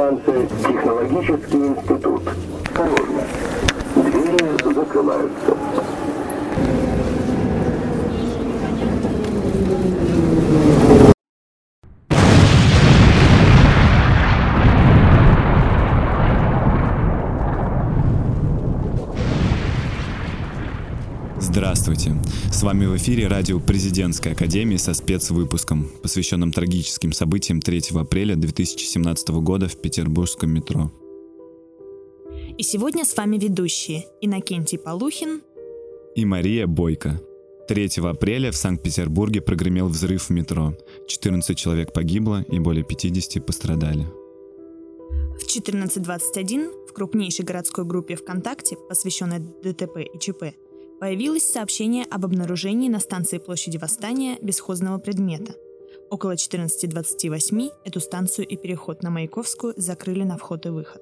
станция «Технологический институт». Осторожно. Двери закрываются. Здравствуйте! С вами в эфире радио Президентской Академии со спецвыпуском, посвященным трагическим событиям 3 апреля 2017 года в Петербургском метро. И сегодня с вами ведущие Иннокентий Полухин и Мария Бойко. 3 апреля в Санкт-Петербурге прогремел взрыв в метро. 14 человек погибло и более 50 пострадали. В 14.21 в крупнейшей городской группе ВКонтакте, посвященной ДТП и ЧП, появилось сообщение об обнаружении на станции площади Восстания бесхозного предмета. Около 14.28 эту станцию и переход на Маяковскую закрыли на вход и выход.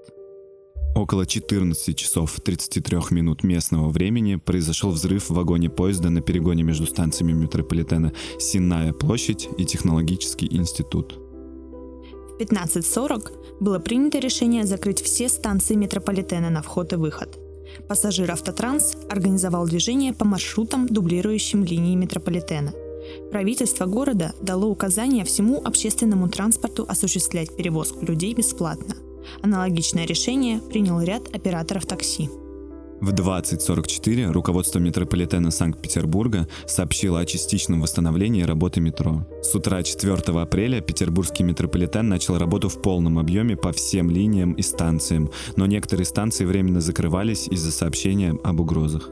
Около 14 часов 33 минут местного времени произошел взрыв в вагоне поезда на перегоне между станциями метрополитена Синая площадь и Технологический институт. В 15.40 было принято решение закрыть все станции метрополитена на вход и выход – Пассажир «Автотранс» организовал движение по маршрутам, дублирующим линии метрополитена. Правительство города дало указание всему общественному транспорту осуществлять перевозку людей бесплатно. Аналогичное решение принял ряд операторов такси. В 20.44 руководство метрополитена Санкт-Петербурга сообщило о частичном восстановлении работы метро. С утра 4 апреля петербургский метрополитен начал работу в полном объеме по всем линиям и станциям, но некоторые станции временно закрывались из-за сообщения об угрозах.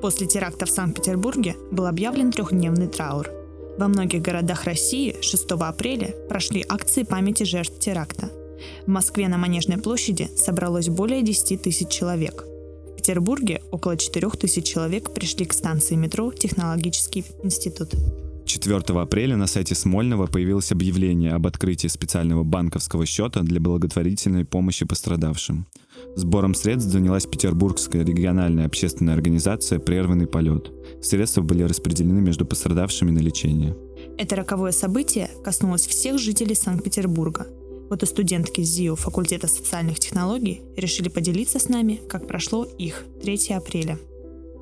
После теракта в Санкт-Петербурге был объявлен трехдневный траур. Во многих городах России 6 апреля прошли акции памяти жертв теракта. В Москве на Манежной площади собралось более 10 тысяч человек – Петербурге около 4000 человек пришли к станции метро «Технологический институт». 4 апреля на сайте Смольного появилось объявление об открытии специального банковского счета для благотворительной помощи пострадавшим. Сбором средств занялась Петербургская региональная общественная организация «Прерванный полет». Средства были распределены между пострадавшими на лечение. Это роковое событие коснулось всех жителей Санкт-Петербурга – вот и студентки ЗИО факультета социальных технологий решили поделиться с нами, как прошло их 3 апреля.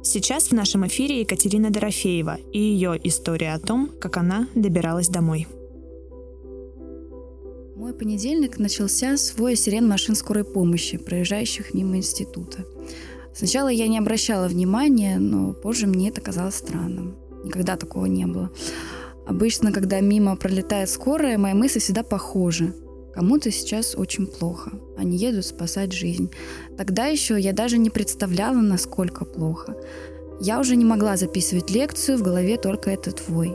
Сейчас в нашем эфире Екатерина Дорофеева и ее история о том, как она добиралась домой. Мой понедельник начался с воя сирен машин скорой помощи, проезжающих мимо института. Сначала я не обращала внимания, но позже мне это казалось странным. Никогда такого не было. Обычно, когда мимо пролетает скорая, мои мысли всегда похожи. Кому-то сейчас очень плохо. Они едут спасать жизнь. Тогда еще я даже не представляла, насколько плохо. Я уже не могла записывать лекцию, в голове только этот твой.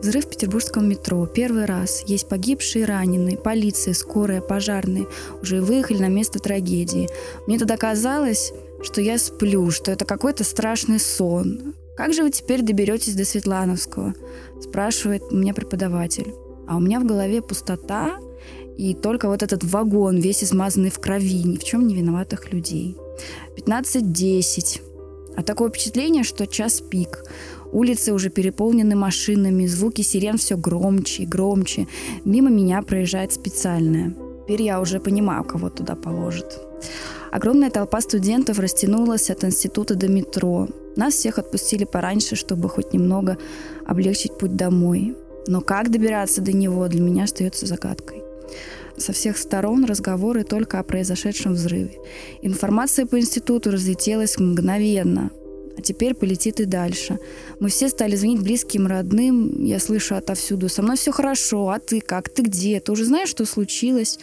Взрыв в петербургском метро. Первый раз. Есть погибшие, раненые, полиция, скорая, пожарные. Уже выехали на место трагедии. Мне тогда казалось, что я сплю, что это какой-то страшный сон. «Как же вы теперь доберетесь до Светлановского?» спрашивает меня преподаватель. А у меня в голове пустота, и только вот этот вагон, весь измазанный в крови, ни в чем не виноватых людей. 15.10. А такое впечатление, что час пик. Улицы уже переполнены машинами, звуки сирен все громче и громче. Мимо меня проезжает специальная. Теперь я уже понимаю, кого туда положит. Огромная толпа студентов растянулась от института до метро. Нас всех отпустили пораньше, чтобы хоть немного облегчить путь домой. Но как добираться до него, для меня остается загадкой. Со всех сторон разговоры только о произошедшем взрыве. Информация по институту разлетелась мгновенно, а теперь полетит и дальше. Мы все стали звонить близким, родным. Я слышу отовсюду, со мной все хорошо, а ты как, ты где? Ты уже знаешь, что случилось?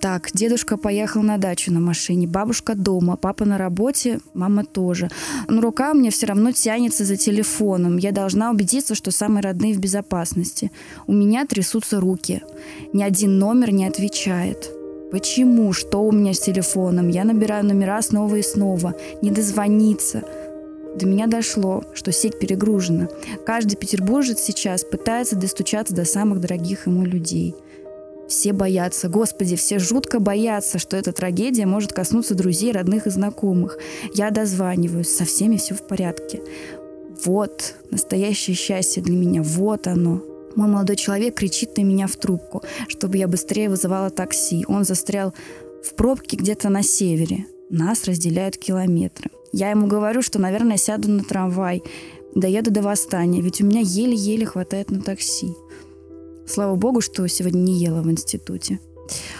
Так, дедушка поехал на дачу на машине, бабушка дома, папа на работе, мама тоже. Но рука у меня все равно тянется за телефоном. Я должна убедиться, что самые родные в безопасности. У меня трясутся руки. Ни один номер не отвечает. Почему? Что у меня с телефоном? Я набираю номера снова и снова. Не дозвониться. До меня дошло, что сеть перегружена. Каждый петербуржец сейчас пытается достучаться до самых дорогих ему людей – все боятся, господи, все жутко боятся, что эта трагедия может коснуться друзей, родных и знакомых. Я дозваниваюсь, со всеми все в порядке. Вот настоящее счастье для меня, вот оно. Мой молодой человек кричит на меня в трубку, чтобы я быстрее вызывала такси. Он застрял в пробке где-то на севере. Нас разделяют километры. Я ему говорю, что, наверное, сяду на трамвай, доеду до восстания, ведь у меня еле-еле хватает на такси. Слава богу, что сегодня не ела в институте.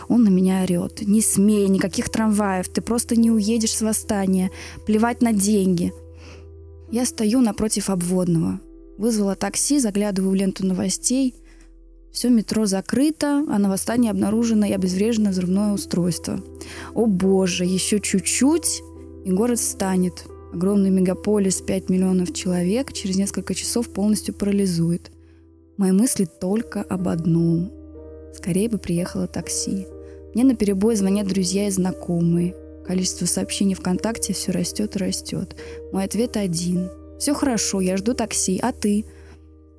Он на меня орет. Не смей, никаких трамваев, ты просто не уедешь с восстания. Плевать на деньги. Я стою напротив обводного. Вызвала такси, заглядываю в ленту новостей. Все метро закрыто, а на восстании обнаружено и обезврежено взрывное устройство. О боже, еще чуть-чуть, и город станет. Огромный мегаполис, 5 миллионов человек, через несколько часов полностью парализует. Мои мысли только об одном. Скорее бы приехало такси. Мне на перебой звонят друзья и знакомые. Количество сообщений ВКонтакте все растет и растет. Мой ответ один. Все хорошо, я жду такси, а ты?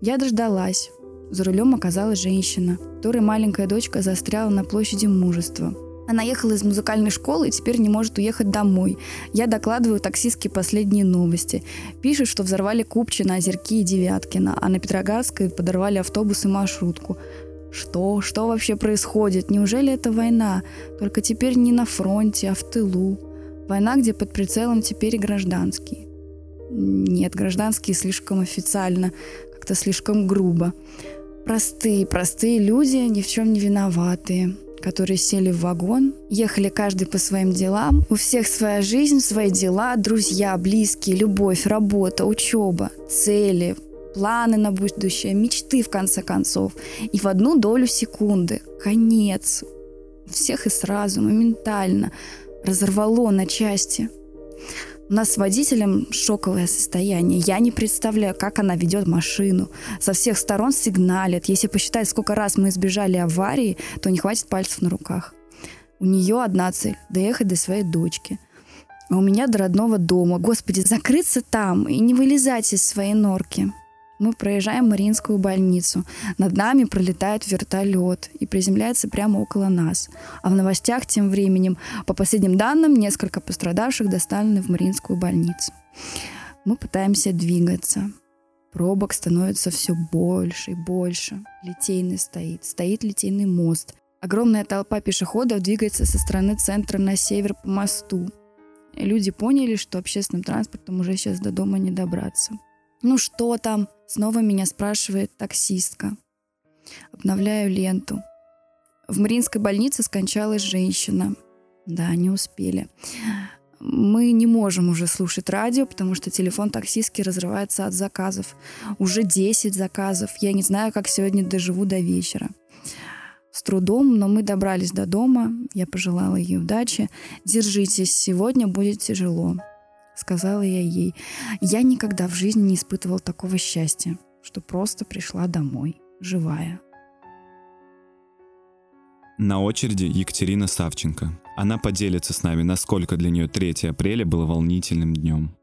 Я дождалась. За рулем оказалась женщина, которой маленькая дочка застряла на площади мужества. Она ехала из музыкальной школы и теперь не может уехать домой. Я докладываю таксистке последние новости. Пишет, что взорвали Купчино, Озерки и Девяткино, а на Петроградской подорвали автобус и маршрутку. Что? Что вообще происходит? Неужели это война? Только теперь не на фронте, а в тылу. Война, где под прицелом теперь и гражданские. Нет, гражданские слишком официально, как-то слишком грубо. Простые, простые люди, ни в чем не виноватые которые сели в вагон, ехали каждый по своим делам. У всех своя жизнь, свои дела, друзья, близкие, любовь, работа, учеба, цели, планы на будущее, мечты, в конце концов. И в одну долю секунды, конец. Всех и сразу, моментально разорвало на части. У нас с водителем шоковое состояние. Я не представляю, как она ведет машину. Со всех сторон сигналит. Если посчитать, сколько раз мы избежали аварии, то не хватит пальцев на руках. У нее одна цель – доехать до своей дочки. А у меня до родного дома. Господи, закрыться там и не вылезать из своей норки. Мы проезжаем Мариинскую больницу. Над нами пролетает вертолет и приземляется прямо около нас. А в новостях тем временем, по последним данным, несколько пострадавших доставлены в Мариинскую больницу. Мы пытаемся двигаться. Пробок становится все больше и больше. Литейный стоит. Стоит литейный мост. Огромная толпа пешеходов двигается со стороны центра на север по мосту. люди поняли, что общественным транспортом уже сейчас до дома не добраться. «Ну что там?» — снова меня спрашивает таксистка. Обновляю ленту. В Мариинской больнице скончалась женщина. Да, не успели. Мы не можем уже слушать радио, потому что телефон таксистки разрывается от заказов. Уже 10 заказов. Я не знаю, как сегодня доживу до вечера. С трудом, но мы добрались до дома. Я пожелала ей удачи. Держитесь, сегодня будет тяжело сказала я ей. Я никогда в жизни не испытывал такого счастья, что просто пришла домой, живая. На очереди Екатерина Савченко. Она поделится с нами, насколько для нее 3 апреля было волнительным днем.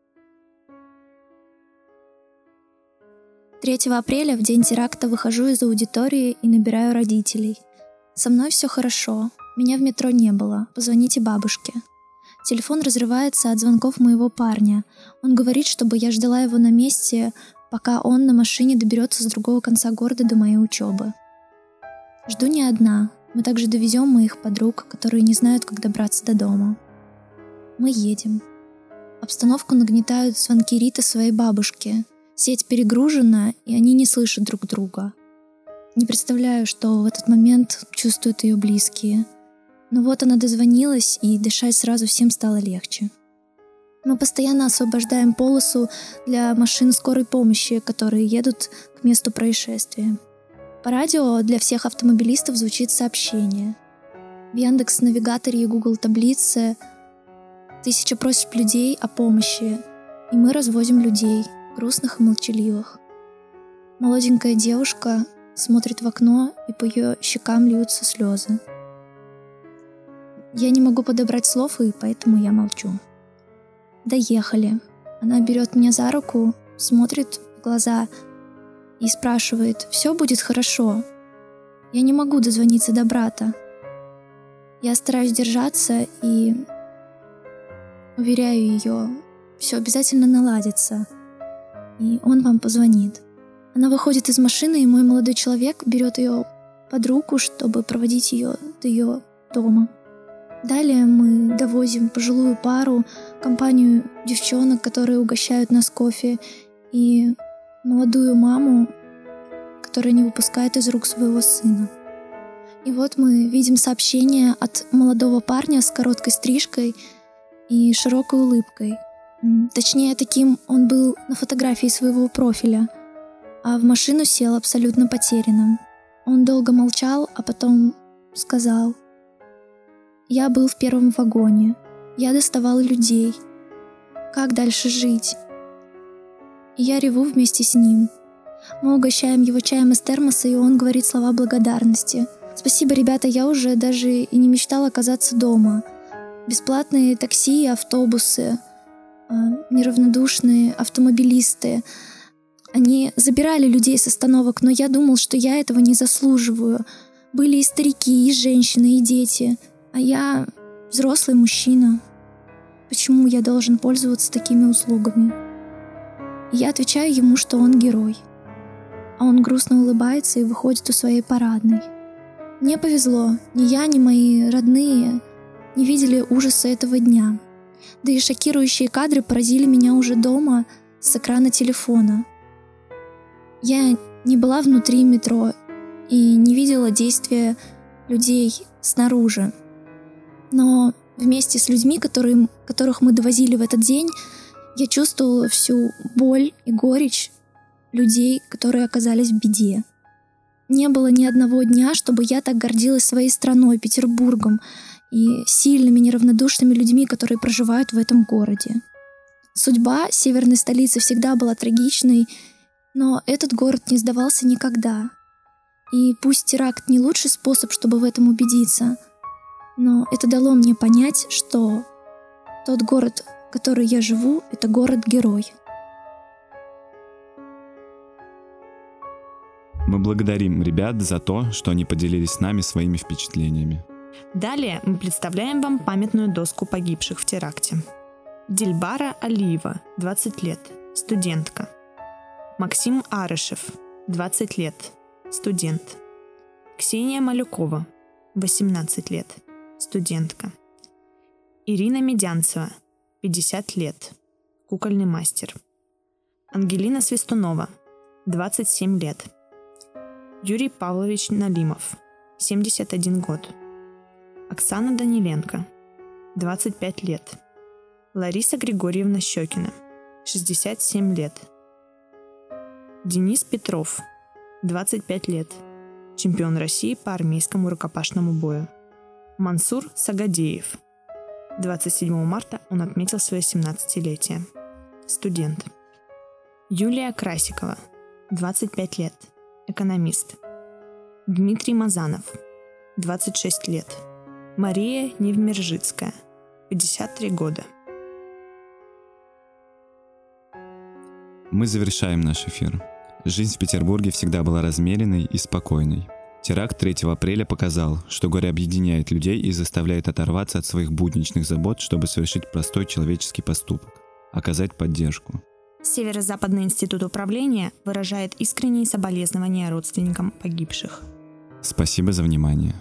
3 апреля, в день теракта, выхожу из аудитории и набираю родителей. Со мной все хорошо. Меня в метро не было. Позвоните бабушке. Телефон разрывается от звонков моего парня. Он говорит, чтобы я ждала его на месте, пока он на машине доберется с другого конца города до моей учебы. Жду не одна. Мы также довезем моих подруг, которые не знают, как добраться до дома. Мы едем. Обстановку нагнетают звонки Риты своей бабушке. Сеть перегружена, и они не слышат друг друга. Не представляю, что в этот момент чувствуют ее близкие – но вот она дозвонилась, и дышать сразу всем стало легче. Мы постоянно освобождаем полосу для машин скорой помощи, которые едут к месту происшествия. По радио для всех автомобилистов звучит сообщение. В Яндекс навигаторе и Google таблице тысяча просьб людей о помощи, и мы развозим людей, грустных и молчаливых. Молоденькая девушка смотрит в окно, и по ее щекам льются слезы. Я не могу подобрать слов, и поэтому я молчу. Доехали. Она берет меня за руку, смотрит в глаза и спрашивает, все будет хорошо. Я не могу дозвониться до брата. Я стараюсь держаться и уверяю ее, все обязательно наладится, и он вам позвонит. Она выходит из машины, и мой молодой человек берет ее под руку, чтобы проводить ее до ее дома. Далее мы довозим пожилую пару, компанию девчонок, которые угощают нас кофе, и молодую маму, которая не выпускает из рук своего сына. И вот мы видим сообщение от молодого парня с короткой стрижкой и широкой улыбкой. Точнее, таким он был на фотографии своего профиля, а в машину сел абсолютно потерянным. Он долго молчал, а потом сказал — я был в первом вагоне. Я доставал людей. Как дальше жить? И я реву вместе с ним. Мы угощаем его чаем из термоса, и он говорит слова благодарности. Спасибо, ребята, я уже даже и не мечтал оказаться дома. Бесплатные такси и автобусы, а, неравнодушные автомобилисты. Они забирали людей с остановок, но я думал, что я этого не заслуживаю. Были и старики, и женщины, и дети — а я взрослый мужчина. Почему я должен пользоваться такими услугами? я отвечаю ему, что он герой. А он грустно улыбается и выходит у своей парадной. Мне повезло, ни я, ни мои родные не видели ужаса этого дня. Да и шокирующие кадры поразили меня уже дома с экрана телефона. Я не была внутри метро и не видела действия людей снаружи. Но вместе с людьми, которые, которых мы довозили в этот день, я чувствовала всю боль и горечь людей, которые оказались в беде. Не было ни одного дня, чтобы я так гордилась своей страной, Петербургом и сильными, неравнодушными людьми, которые проживают в этом городе. Судьба северной столицы всегда была трагичной, но этот город не сдавался никогда. И пусть теракт не лучший способ, чтобы в этом убедиться — но это дало мне понять, что тот город, в который я живу, это город-герой. Мы благодарим ребят за то, что они поделились с нами своими впечатлениями. Далее мы представляем вам памятную доску погибших в теракте. Дильбара Алиева, 20 лет, студентка. Максим Арышев, 20 лет, студент. Ксения Малюкова, 18 лет, студентка. Ирина Медянцева, 50 лет, кукольный мастер. Ангелина Свистунова, 27 лет. Юрий Павлович Налимов, 71 год. Оксана Даниленко, 25 лет. Лариса Григорьевна Щекина, 67 лет. Денис Петров, 25 лет. Чемпион России по армейскому рукопашному бою. Мансур Сагадеев. 27 марта он отметил свое 17-летие. Студент. Юлия Красикова. 25 лет. Экономист. Дмитрий Мазанов. 26 лет. Мария Невмержицкая. 53 года. Мы завершаем наш эфир. Жизнь в Петербурге всегда была размеренной и спокойной. Теракт 3 апреля показал, что горе объединяет людей и заставляет оторваться от своих будничных забот, чтобы совершить простой человеческий поступок – оказать поддержку. Северо-Западный институт управления выражает искренние соболезнования родственникам погибших. Спасибо за внимание.